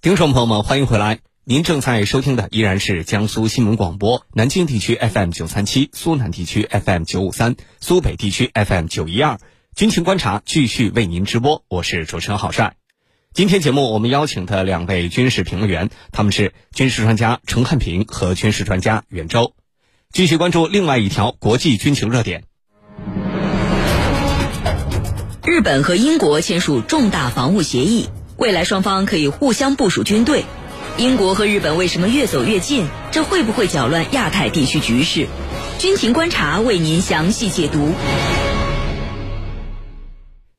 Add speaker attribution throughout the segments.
Speaker 1: 听众朋友们，欢迎回来！您正在收听的依然是江苏新闻广播南京地区 FM 九三七、苏南地区 FM 九五三、苏北地区 FM 九一二。军情观察继续为您直播，我是主持人郝帅。今天节目我们邀请的两位军事评论员，他们是军事专家陈汉平和军事专家袁周。继续关注另外一条国际军情热点：
Speaker 2: 日本和英国签署重大防务协议。未来双方可以互相部署军队，英国和日本为什么越走越近？这会不会搅乱亚太地区局势？军情观察为您详细解读。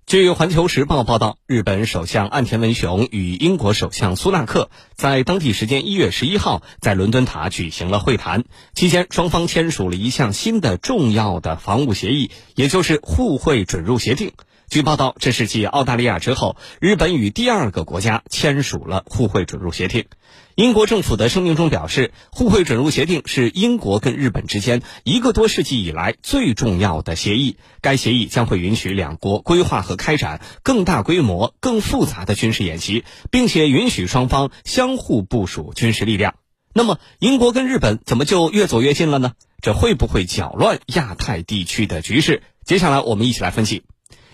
Speaker 1: 据《环球时报》报道，日本首相岸田文雄与英国首相苏纳克在当地时间一月十一号在伦敦塔举行了会谈，期间双方签署了一项新的重要的防务协议，也就是互惠准入协定。据报道，这是继澳大利亚之后，日本与第二个国家签署了互惠准入协定。英国政府的声明中表示，互惠准入协定是英国跟日本之间一个多世纪以来最重要的协议。该协议将会允许两国规划和开展更大规模、更复杂的军事演习，并且允许双方相互部署军事力量。那么，英国跟日本怎么就越走越近了呢？这会不会搅乱亚太地区的局势？接下来我们一起来分析。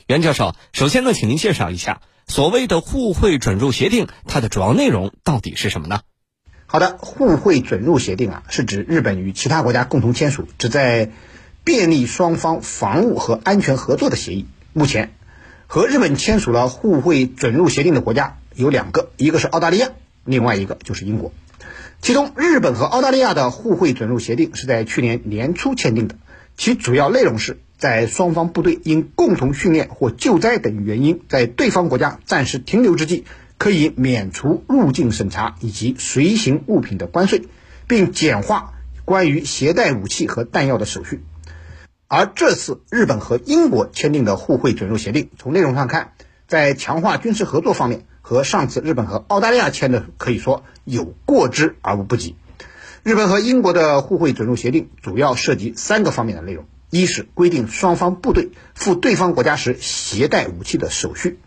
Speaker 1: 袁教授，首先呢，请您介绍一下所谓的互惠准入协定，它的主要内容到底是什么呢？
Speaker 3: 好的，互惠准入协定啊，是指日本与其他国家共同签署，旨在便利双方防务和安全合作的协议。目前，和日本签署了互惠准入协定的国家有两个，一个是澳大利亚，另外一个就是英国。其中，日本和澳大利亚的互惠准入协定是在去年年初签订的，其主要内容是。在双方部队因共同训练或救灾等原因在对方国家暂时停留之际，可以免除入境审查以及随行物品的关税，并简化关于携带武器和弹药的手续。而这次日本和英国签订的互惠准入协定，从内容上看，在强化军事合作方面，和上次日本和澳大利亚签的可以说有过之而无不及。日本和英国的互惠准入协定主要涉及三个方面的内容。一是规定双方部队赴对方国家时携带武器的手续，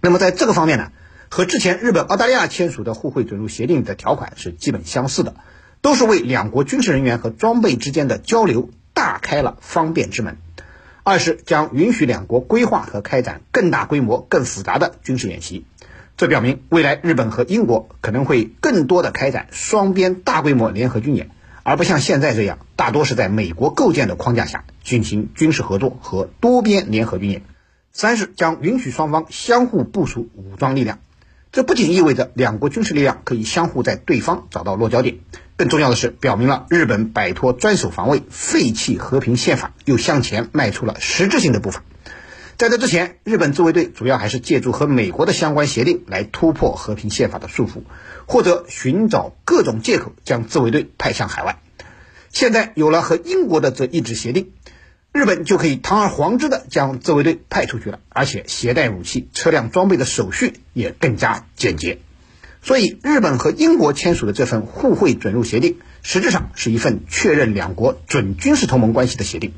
Speaker 3: 那么在这个方面呢，和之前日本、澳大利亚签署的互惠准入协定的条款是基本相似的，都是为两国军事人员和装备之间的交流大开了方便之门。二是将允许两国规划和开展更大规模、更复杂的军事演习，这表明未来日本和英国可能会更多的开展双边大规模联合军演。而不像现在这样，大多是在美国构建的框架下进行军事合作和多边联合军演。三是将允许双方相互部署武装力量，这不仅意味着两国军事力量可以相互在对方找到落脚点，更重要的是表明了日本摆脱专守防卫、废弃和平宪法，又向前迈出了实质性的步伐。在这之前，日本自卫队主要还是借助和美国的相关协定来突破和平宪法的束缚，或者寻找各种借口将自卫队派向海外。现在有了和英国的这一纸协定，日本就可以堂而皇之的将自卫队派出去了，而且携带武器、车辆装备的手续也更加简洁。所以，日本和英国签署的这份互惠准入协定，实质上是一份确认两国准军事同盟关系的协定。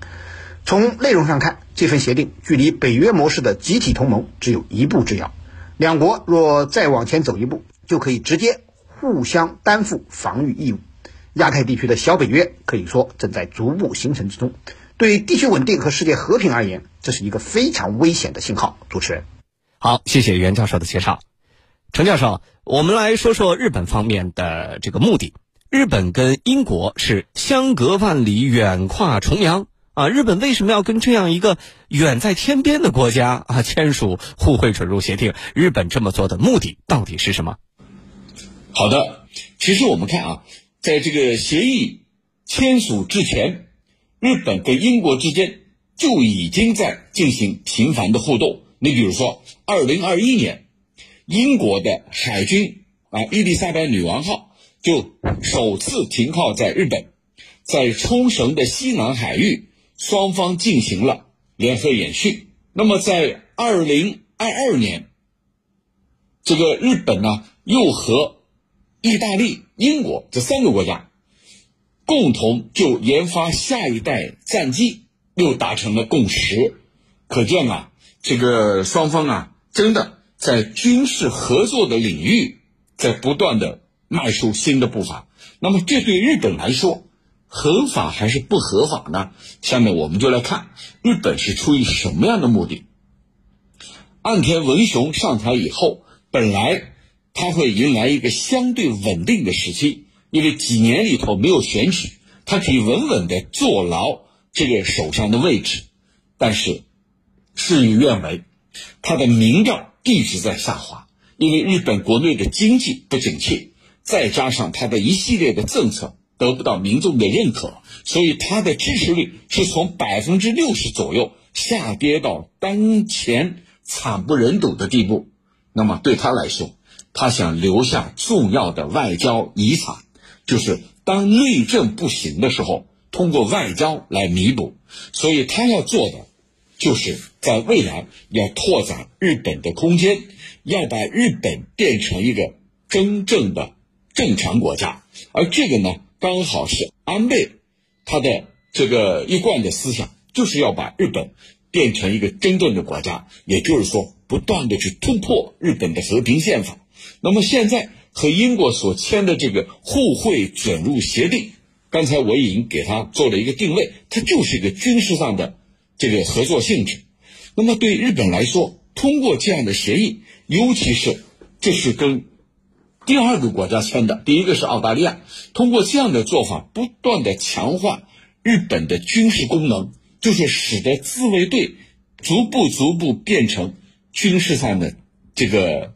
Speaker 3: 从内容上看，这份协定距离北约模式的集体同盟只有一步之遥。两国若再往前走一步，就可以直接互相担负防御义务。亚太地区的小北约可以说正在逐步形成之中。对地区稳定和世界和平而言，这是一个非常危险的信号。主持人，
Speaker 1: 好，谢谢袁教授的介绍。陈教授，我们来说说日本方面的这个目的。日本跟英国是相隔万里，远跨重洋。啊，日本为什么要跟这样一个远在天边的国家啊签署互惠准入协定？日本这么做的目的到底是什么？
Speaker 4: 好的，其实我们看啊，在这个协议签署之前，日本跟英国之间就已经在进行频繁的互动。你比如说，二零二一年，英国的海军啊伊丽莎白女王号就首次停靠在日本，在冲绳的西南海域。双方进行了联合演训。那么，在二零二二年，这个日本呢又和意大利、英国这三个国家共同就研发下一代战机又达成了共识。可见啊，这个双方啊真的在军事合作的领域在不断的迈出新的步伐。那么，这对日本来说，合法还是不合法呢？下面我们就来看日本是出于什么样的目的。岸田文雄上台以后，本来他会迎来一个相对稳定的时期，因为几年里头没有选举，他可以稳稳的坐牢这个首相的位置。但是事与愿违，他的民调一直在下滑，因为日本国内的经济不景气，再加上他的一系列的政策得不到民众的认可，所以他的支持率是从百分之六十左右下跌到当前。惨不忍睹的地步，那么对他来说，他想留下重要的外交遗产，就是当内政不行的时候，通过外交来弥补。所以他要做的，就是在未来要拓展日本的空间，要把日本变成一个真正的正常国家。而这个呢，刚好是安倍他的这个一贯的思想，就是要把日本。变成一个真正的国家，也就是说，不断的去突破日本的和平宪法。那么现在和英国所签的这个互惠准入协定，刚才我已经给他做了一个定位，它就是一个军事上的这个合作性质。那么对日本来说，通过这样的协议，尤其是这是跟第二个国家签的，第一个是澳大利亚，通过这样的做法，不断的强化日本的军事功能。就是使得自卫队逐步逐步变成军事上的这个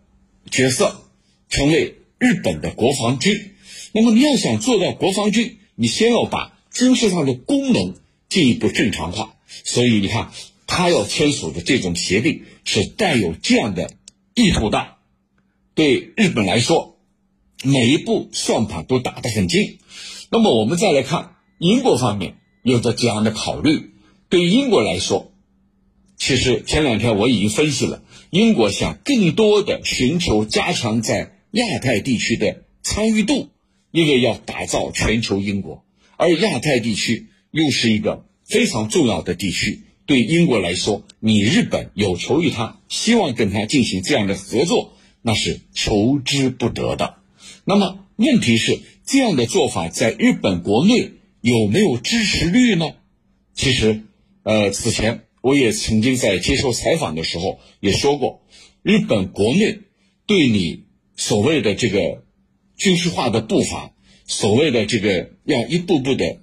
Speaker 4: 角色，成为日本的国防军。那么你要想做到国防军，你先要把军事上的功能进一步正常化。所以你看，他要签署的这种协定是带有这样的意图的。对日本来说，每一步算盘都打得很精。那么我们再来看英国方面有着这样的考虑。对英国来说，其实前两天我已经分析了，英国想更多的寻求加强在亚太地区的参与度，因为要打造全球英国，而亚太地区又是一个非常重要的地区。对英国来说，你日本有求于他，希望跟他进行这样的合作，那是求之不得的。那么问题是，这样的做法在日本国内有没有支持率呢？其实。呃，此前我也曾经在接受采访的时候也说过，日本国内对你所谓的这个军事化的步伐，所谓的这个要一步步的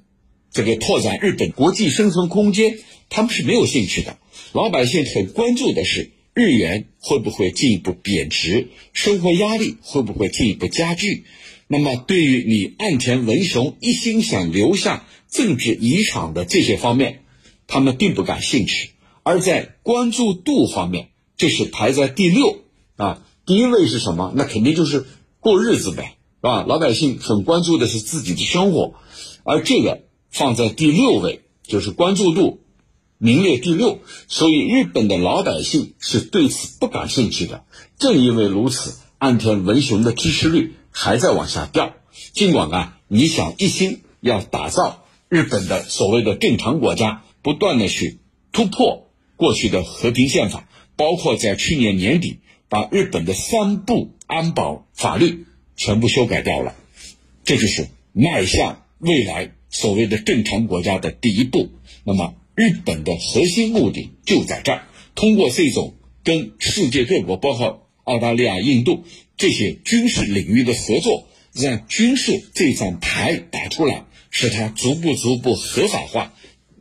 Speaker 4: 这个拓展日本国际生存空间，他们是没有兴趣的。老百姓很关注的是日元会不会进一步贬值，生活压力会不会进一步加剧。那么，对于你岸田文雄一心想留下政治遗产的这些方面，他们并不感兴趣，而在关注度方面，这是排在第六啊。第一位是什么？那肯定就是过日子呗，是吧？老百姓很关注的是自己的生活，而这个放在第六位，就是关注度名列第六。所以日本的老百姓是对此不感兴趣的。正因为如此，岸田文雄的支持率还在往下掉。尽管啊，你想一心要打造日本的所谓的正常国家。不断的去突破过去的和平宪法，包括在去年年底把日本的三部安保法律全部修改掉了，这就是迈向未来所谓的正常国家的第一步。那么，日本的核心目的就在这儿，通过这种跟世界各国，包括澳大利亚、印度这些军事领域的合作，让军事这张牌打出来，使它逐步逐步合法化。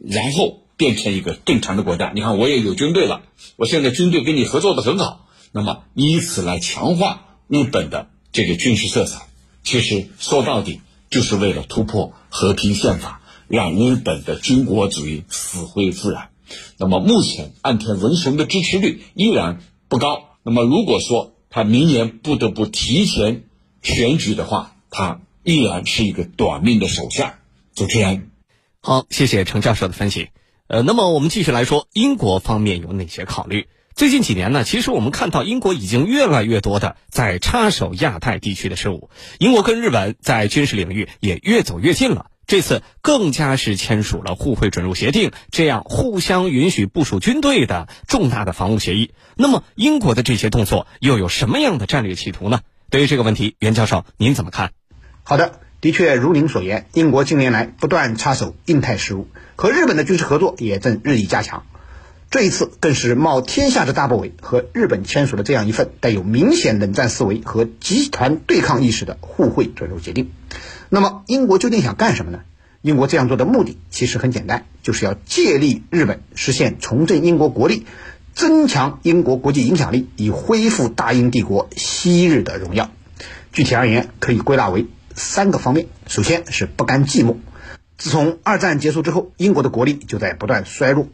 Speaker 4: 然后变成一个正常的国家。你看，我也有军队了，我现在军队跟你合作的很好。那么以此来强化日本的这个军事色彩，其实说到底就是为了突破和平宪法，让日本的军国主义死灰复燃。那么目前岸田文雄的支持率依然不高。那么如果说他明年不得不提前选举的话，他依然是一个短命的首相。主持人。
Speaker 1: 好，谢谢程教授的分析。呃，那么我们继续来说，英国方面有哪些考虑？最近几年呢，其实我们看到英国已经越来越多的在插手亚太地区的事务。英国跟日本在军事领域也越走越近了，这次更加是签署了互惠准入协定，这样互相允许部署军队的重大的防务协议。那么，英国的这些动作又有什么样的战略企图呢？对于这个问题，袁教授您怎么看？
Speaker 3: 好的，的确如您所言，英国近年来不断插手印太事务，和日本的军事合作也正日益加强。这一次更是冒天下之大不韪，和日本签署了这样一份带有明显冷战思维和集团对抗意识的互惠准入协定。那么，英国究竟想干什么呢？英国这样做的目的其实很简单，就是要借力日本实现重振英国国力，增强英国国际影响力，以恢复大英帝国昔日的荣耀。具体而言，可以归纳为三个方面。首先是不甘寂寞。自从二战结束之后，英国的国力就在不断衰弱。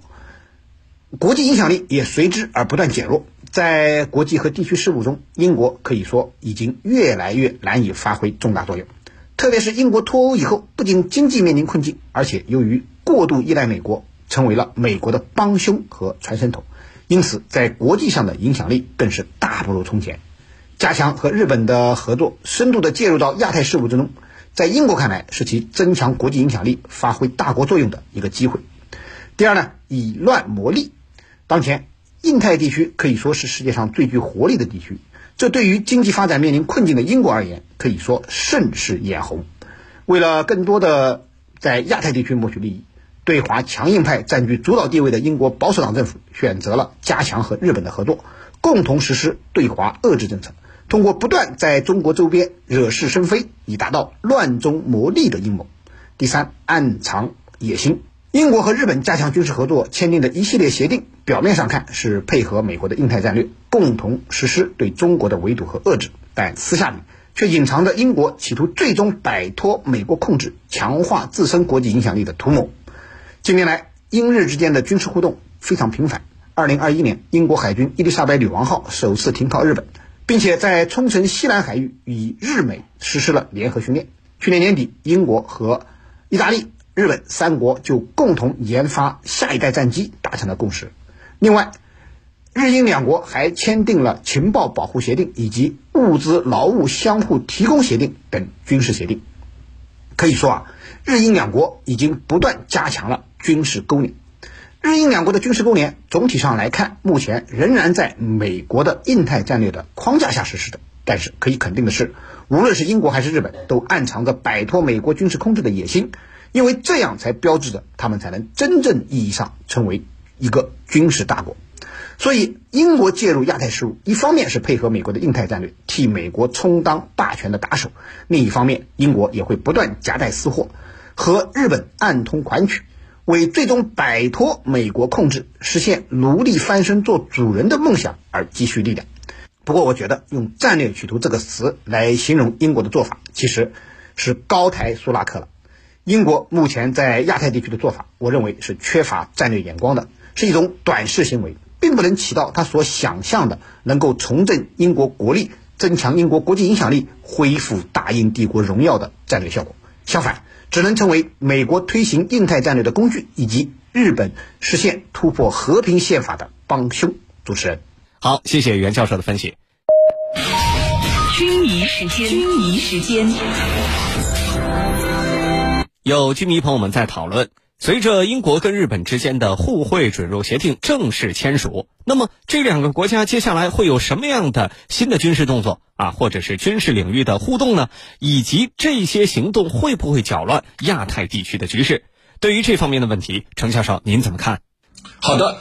Speaker 3: 国际影响力也随之而不断减弱，在国际和地区事务中，英国可以说已经越来越难以发挥重大作用。特别是英国脱欧以后，不仅经济面临困境，而且由于过度依赖美国，成为了美国的帮凶和传声筒，因此在国际上的影响力更是大不如从前。加强和日本的合作，深度的介入到亚太事务之中，在英国看来是其增强国际影响力、发挥大国作用的一个机会。第二呢，以乱磨利。当前，印太地区可以说是世界上最具活力的地区，这对于经济发展面临困境的英国而言，可以说甚是眼红。为了更多的在亚太地区谋取利益，对华强硬派占据主导地位的英国保守党政府选择了加强和日本的合作，共同实施对华遏制政策，通过不断在中国周边惹是生非，以达到乱中谋利的阴谋。第三，暗藏野心。英国和日本加强军事合作签订的一系列协定，表面上看是配合美国的印太战略，共同实施对中国的围堵和遏制，但私下里却隐藏着英国企图最终摆脱美国控制、强化自身国际影响力的图谋。近年来，英日之间的军事互动非常频繁。二零二一年，英国海军伊丽莎白女王号首次停靠日本，并且在冲绳西南海域与日美实施了联合训练。去年年底，英国和意大利。日本三国就共同研发下一代战机达成了共识。另外，日英两国还签订了情报保护协定以及物资劳务相互提供协定等军事协定。可以说啊，日英两国已经不断加强了军事勾连。日英两国的军事勾连总体上来看，目前仍然在美国的印太战略的框架下实施的。但是可以肯定的是，无论是英国还是日本，都暗藏着摆脱美国军事控制的野心。因为这样才标志着他们才能真正意义上成为一个军事大国，所以英国介入亚太事务，一方面是配合美国的印太战略，替美国充当霸权的打手；另一方面，英国也会不断夹带私货，和日本暗通款曲，为最终摆脱美国控制、实现奴隶翻身做主人的梦想而积蓄力量。不过，我觉得用“战略企图”这个词来形容英国的做法，其实是高抬苏拉克了。英国目前在亚太地区的做法，我认为是缺乏战略眼光的，是一种短视行为，并不能起到他所想象的能够重振英国国力、增强英国国际影响力、恢复大英帝国荣耀的战略效果。相反，只能成为美国推行印太战略的工具，以及日本实现突破和平宪法的帮凶。主持人，
Speaker 1: 好，谢谢袁教授的分析。
Speaker 2: 军迷时间，军迷时间。
Speaker 1: 有军迷朋友们在讨论，随着英国跟日本之间的互惠准入协定正式签署，那么这两个国家接下来会有什么样的新的军事动作啊，或者是军事领域的互动呢？以及这些行动会不会搅乱亚太地区的局势？对于这方面的问题，程教授您怎么看？
Speaker 4: 好的，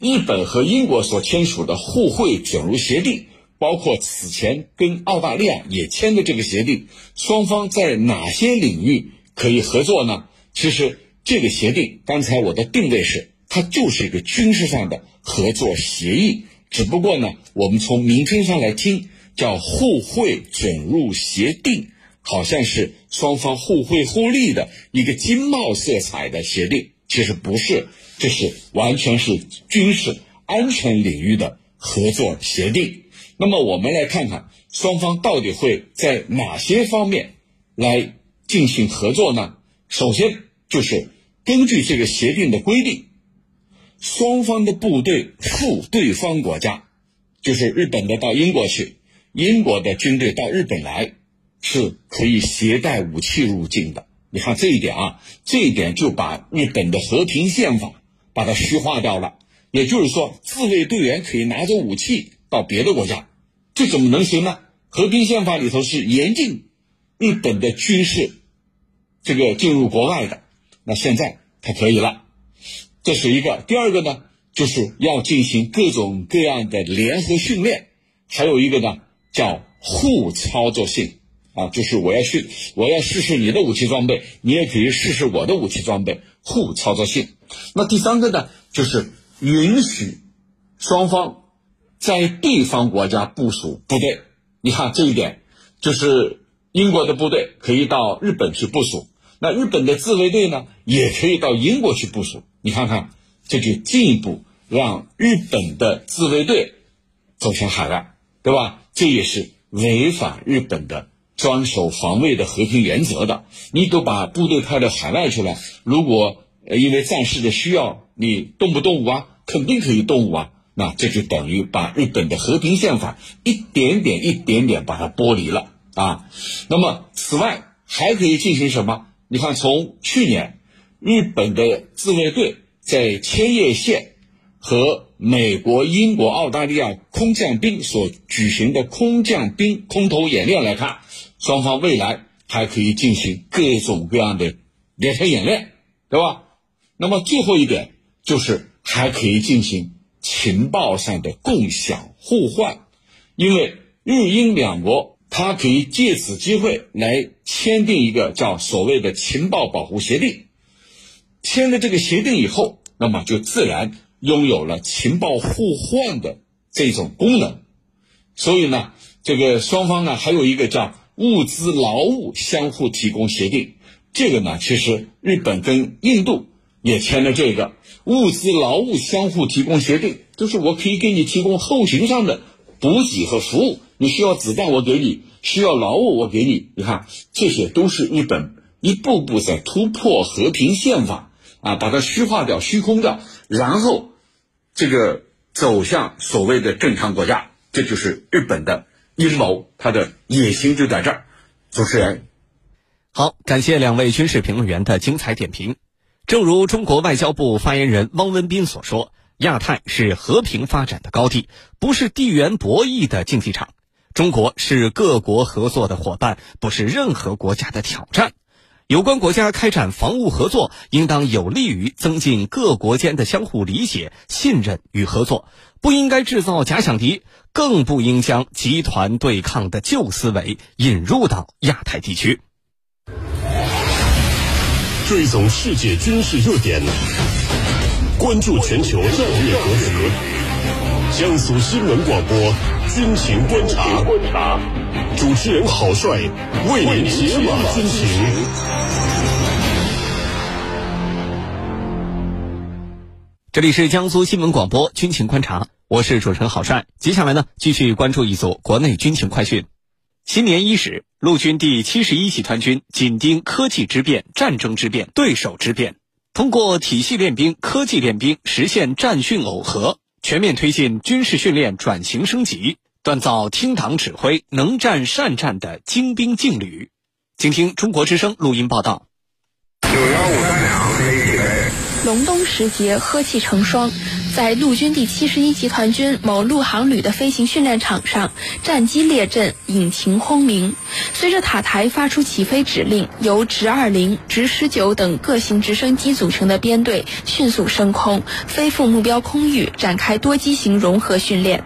Speaker 4: 日本和英国所签署的互惠准入协定，包括此前跟澳大利亚也签的这个协定，双方在哪些领域？可以合作呢？其实这个协定，刚才我的定位是，它就是一个军事上的合作协议。只不过呢，我们从名称上来听，叫互惠准入协定，好像是双方互惠互利的一个经贸色彩的协定。其实不是，这是完全是军事安全领域的合作协定。那么我们来看看，双方到底会在哪些方面来。进行合作呢？首先就是根据这个协定的规定，双方的部队赴对方国家，就是日本的到英国去，英国的军队到日本来，是可以携带武器入境的。你看这一点啊，这一点就把日本的和平宪法把它虚化掉了。也就是说，自卫队员可以拿着武器到别的国家，这怎么能行呢？和平宪法里头是严禁日本的军事这个进入国外的，那现在它可以了，这是一个。第二个呢，就是要进行各种各样的联合训练，还有一个呢叫互操作性。啊，就是我要去，我要试试你的武器装备，你也可以试试我的武器装备，互操作性。那第三个呢，就是允许双方在对方国家部署部队。你看这一点，就是英国的部队可以到日本去部署，那日本的自卫队呢，也可以到英国去部署。你看看，这就进一步让日本的自卫队走向海外，对吧？这也是违反日本的。专守防卫的和平原则的，你都把部队派到海外去了。如果因为战事的需要，你动不动武啊？肯定可以动武啊。那这就等于把日本的和平宪法一点点、一点点把它剥离了啊。那么，此外还可以进行什么？你看，从去年，日本的自卫队在千叶县和美国、英国、澳大利亚空降兵所举行的空降兵空投演练来看。双方未来还可以进行各种各样的联合演练，对吧？那么最后一点就是还可以进行情报上的共享互换，因为日英两国它可以借此机会来签订一个叫所谓的情报保护协定。签了这个协定以后，那么就自然拥有了情报互换的这种功能。所以呢，这个双方呢还有一个叫。物资劳务相互提供协定，这个呢，其实日本跟印度也签了这个物资劳务相互提供协定，就是我可以给你提供后勤上的补给和服务，你需要子弹我给你，需要劳务我给你。你看，这些都是日本一步步在突破和平宪法啊，把它虚化掉、虚空掉，然后这个走向所谓的正常国家，这就是日本的。阴谋，他的野心就在这儿。主持人，
Speaker 1: 好，感谢两位军事评论员的精彩点评。正如中国外交部发言人汪文斌所说，亚太是和平发展的高地，不是地缘博弈的竞技场。中国是各国合作的伙伴，不是任何国家的挑战。有关国家开展防务合作，应当有利于增进各国间的相互理解、信任与合作，不应该制造假想敌，更不应将集团对抗的旧思维引入到亚太地区。
Speaker 5: 追踪世界军事热点，关注全球战略格局，江苏新闻广播军情观察，主持人郝帅为您解码军情。
Speaker 1: 这里是江苏新闻广播军情观察，我是主持人郝帅。接下来呢，继续关注一组国内军情快讯。新年伊始，陆军第七十一集团军紧盯科技之变、战争之变、对手之变，通过体系练兵、科技练兵，实现战训耦合，全面推进军事训练转型升级，锻造听党指挥、能战善战的精兵劲旅。请听中国之声录音报道。九幺五三两。
Speaker 6: 隆冬时节，呵气成霜，在陆军第七十一集团军某陆航旅的飞行训练场上，战机列阵，引擎轰鸣。随着塔台发出起飞指令，由直二零、直十九等各型直升机组成的编队迅速升空，飞赴目标空域，展开多机型融合训练。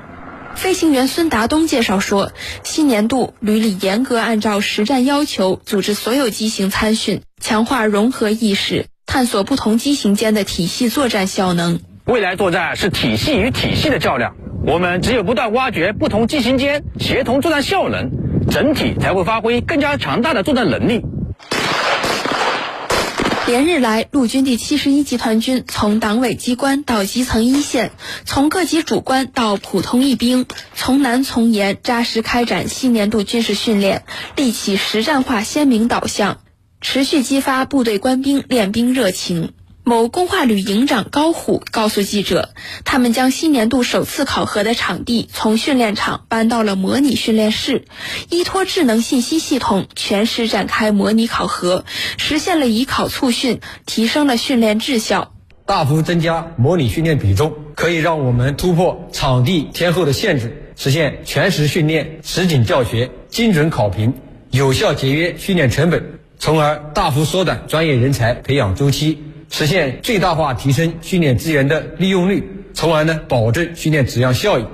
Speaker 6: 飞行员孙达东介绍说，新年度旅里严格按照实战要求组织所有机型参训，强化融合意识。探索不同机型间的体系作战效能。
Speaker 7: 未来作战是体系与体系的较量，我们只有不断挖掘不同机型间协同作战效能，整体才会发挥更加强大的作战能力。
Speaker 6: 连日来，陆军第七十一集团军从党委机关到基层一线，从各级主官到普通一兵，从难从严，扎实开展新年度军事训练，立起实战化鲜明导向。持续激发部队官兵练兵热情。某工化旅营长高虎告诉记者，他们将新年度首次考核的场地从训练场搬到了模拟训练室，依托智能信息系统，全时展开模拟考核，实现了以考促训，提升了训练质效。
Speaker 8: 大幅增加模拟训练比重，可以让我们突破场地天候的限制，实现全时训练、实景教学、精准考评，有效节约训练成本，从而大幅缩短专业人才培养周期，实现最大化提升训练资源的利用率，从而呢保证训练质量效益。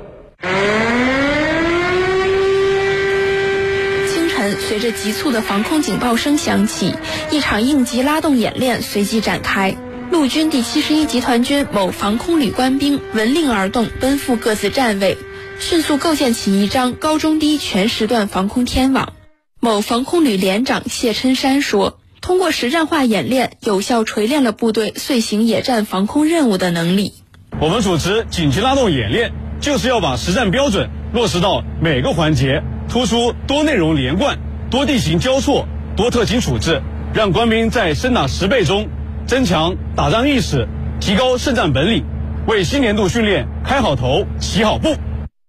Speaker 6: 清晨，随着急促的防空警报声响起，一场应急拉动演练随即展开。陆军第七十一集团军某防空旅官兵闻令而动，奔赴各自站位，迅速构建起一张高中低全时段防空天网。某防空旅连长谢琛山说：“通过实战化演练，有效锤炼了部队遂行野战防空任务的能力。
Speaker 9: 我们组织紧急拉动演练，就是要把实战标准落实到每个环节，突出多内容连贯、多地形交错、多特情处置，让官兵在深打十倍中。”增强打仗意识，提高胜战本领，为新年度训练开好头、起好步。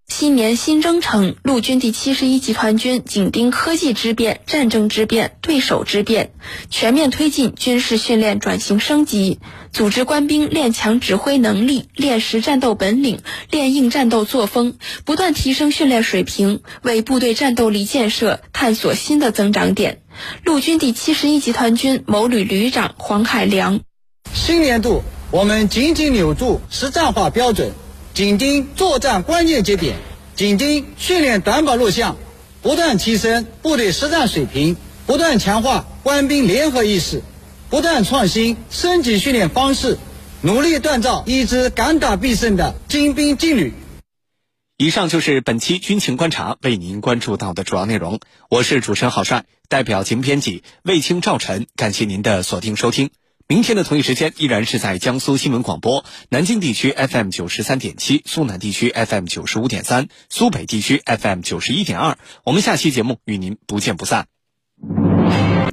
Speaker 6: 新年新征程，陆军第七十一集团军紧盯科技之变、战争之变、对手之变，全面推进军事训练转型升级，组织官兵练强指挥能力、练实战斗本领、练硬战斗作风，不断提升训练水平，为部队战斗力建设探索新的增长点。陆军第七十一集团军某旅旅长黄海良：
Speaker 10: 新年度，我们紧紧扭住实战化标准，紧盯作战关键节点，紧盯训练短板弱项，不断提升部队实战水平，不断强化官兵联合意识，不断创新升级训练方式，努力锻造一支敢打必胜的精兵劲旅。
Speaker 1: 以上就是本期军情观察为您关注到的主要内容。我是主持人郝帅，代表节目编辑卫青、赵晨，感谢您的锁定收听。明天的同一时间依然是在江苏新闻广播南京地区 FM 九十三点七、苏南地区 FM 九十五点三、苏北地区 FM 九十一点二。我们下期节目与您不见不散。